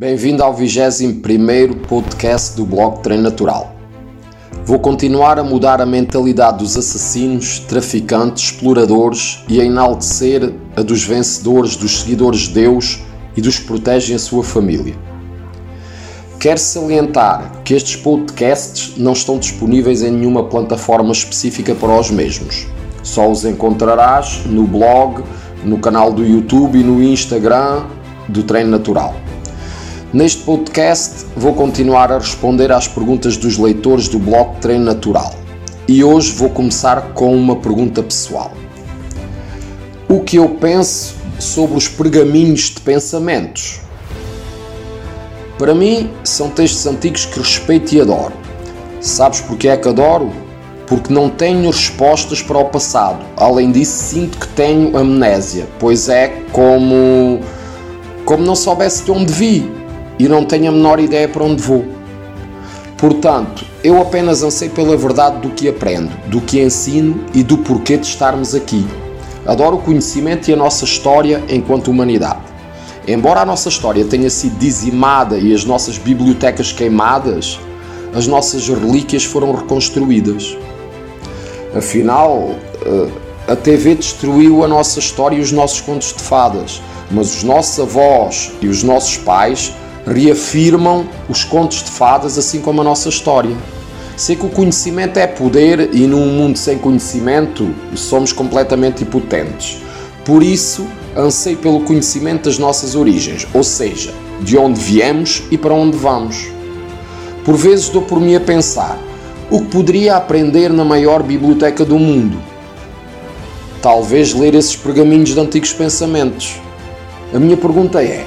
Bem-vindo ao 21 podcast do blog Treino Natural. Vou continuar a mudar a mentalidade dos assassinos, traficantes, exploradores e a enaltecer a dos vencedores, dos seguidores de Deus e dos que protegem a sua família. Quero salientar que estes podcasts não estão disponíveis em nenhuma plataforma específica para os mesmos. Só os encontrarás no blog, no canal do YouTube e no Instagram do Treino Natural. Neste podcast vou continuar a responder às perguntas dos leitores do blog Treino Natural. E hoje vou começar com uma pergunta pessoal. O que eu penso sobre os pergaminhos de pensamentos? Para mim, são textos antigos que respeito e adoro. Sabes porque é que adoro? Porque não tenho respostas para o passado. Além disso, sinto que tenho amnésia, pois é como como não soubesse de onde vi e não tenho a menor ideia para onde vou. Portanto, eu apenas anseio pela verdade do que aprendo, do que ensino e do porquê de estarmos aqui. Adoro o conhecimento e a nossa história enquanto humanidade. Embora a nossa história tenha sido dizimada e as nossas bibliotecas queimadas, as nossas relíquias foram reconstruídas. Afinal, eh, a TV destruiu a nossa história e os nossos contos de fadas, mas os nossos avós e os nossos pais reafirmam os contos de fadas, assim como a nossa história. Sei que o conhecimento é poder e num mundo sem conhecimento somos completamente impotentes. Por isso, anseio pelo conhecimento das nossas origens, ou seja, de onde viemos e para onde vamos. Por vezes dou por mim a pensar o que poderia aprender na maior biblioteca do mundo. Talvez ler esses pergaminhos de antigos pensamentos. A minha pergunta é: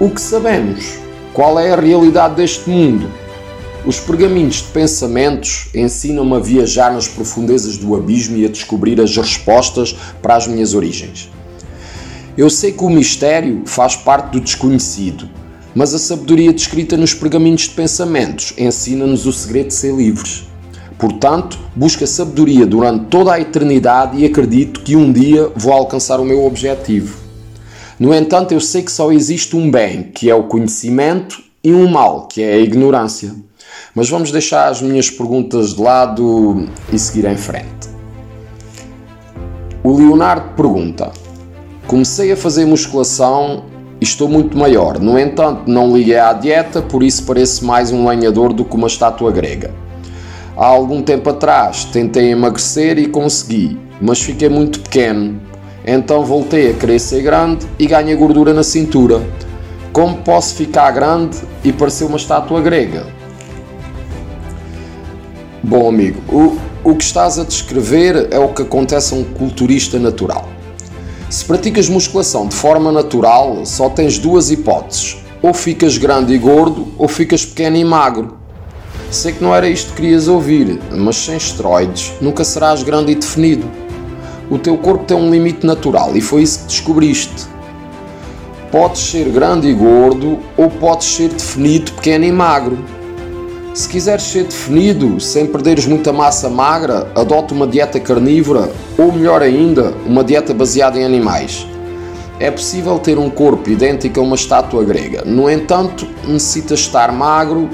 o que sabemos? Qual é a realidade deste mundo? Os pergaminhos de pensamentos ensinam-me a viajar nas profundezas do abismo e a descobrir as respostas para as minhas origens. Eu sei que o mistério faz parte do desconhecido, mas a sabedoria descrita nos pergaminhos de pensamentos ensina-nos o segredo de ser livres. Portanto, busco a sabedoria durante toda a eternidade e acredito que um dia vou alcançar o meu objetivo. No entanto, eu sei que só existe um bem, que é o conhecimento, e um mal, que é a ignorância. Mas vamos deixar as minhas perguntas de lado e seguir em frente. O Leonardo pergunta: Comecei a fazer musculação e estou muito maior. No entanto, não liguei à dieta, por isso pareço mais um lenhador do que uma estátua grega. Há algum tempo atrás tentei emagrecer e consegui, mas fiquei muito pequeno então voltei a querer ser grande e ganhei gordura na cintura. Como posso ficar grande e parecer uma estátua grega? Bom, amigo, o, o que estás a descrever é o que acontece a um culturista natural. Se praticas musculação de forma natural, só tens duas hipóteses: ou ficas grande e gordo, ou ficas pequeno e magro. Sei que não era isto que querias ouvir, mas sem esteroides nunca serás grande e definido. O teu corpo tem um limite natural e foi isso que descobriste. Podes ser grande e gordo ou podes ser definido, pequeno e magro. Se quiseres ser definido sem perderes muita massa magra, adota uma dieta carnívora ou, melhor ainda, uma dieta baseada em animais. É possível ter um corpo idêntico a uma estátua grega. No entanto, necessitas estar magro,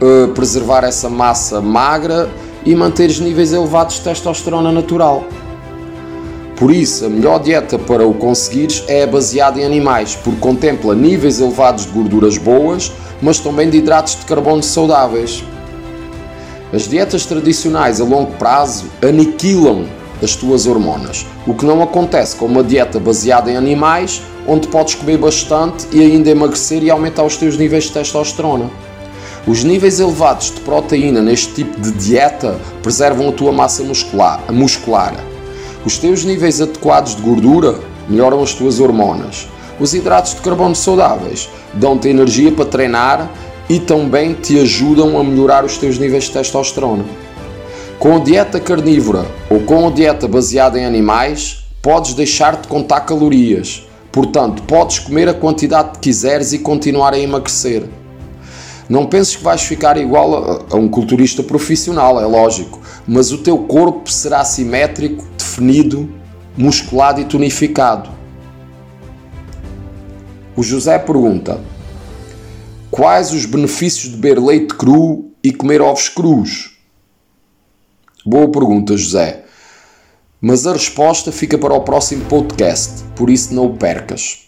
uh, preservar essa massa magra e manter os níveis elevados de testosterona natural. Por isso, a melhor dieta para o conseguires é baseada em animais, porque contempla níveis elevados de gorduras boas, mas também de hidratos de carbono saudáveis. As dietas tradicionais a longo prazo aniquilam as tuas hormonas, o que não acontece com uma dieta baseada em animais, onde podes comer bastante e ainda emagrecer e aumentar os teus níveis de testosterona. Os níveis elevados de proteína neste tipo de dieta preservam a tua massa muscular, muscular os teus níveis adequados de gordura melhoram as tuas hormonas. Os hidratos de carbono saudáveis dão-te energia para treinar e também te ajudam a melhorar os teus níveis de testosterona. Com a dieta carnívora ou com a dieta baseada em animais, podes deixar de contar calorias. Portanto, podes comer a quantidade que quiseres e continuar a emagrecer. Não penses que vais ficar igual a, um culturista profissional, é lógico, mas o teu corpo será simétrico definido, musculado e tonificado. O José pergunta: Quais os benefícios de beber leite cru e comer ovos crus? Boa pergunta, José. Mas a resposta fica para o próximo podcast, por isso não o percas.